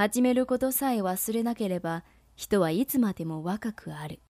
始めることさえ忘れなければ人はいつまでも若くある。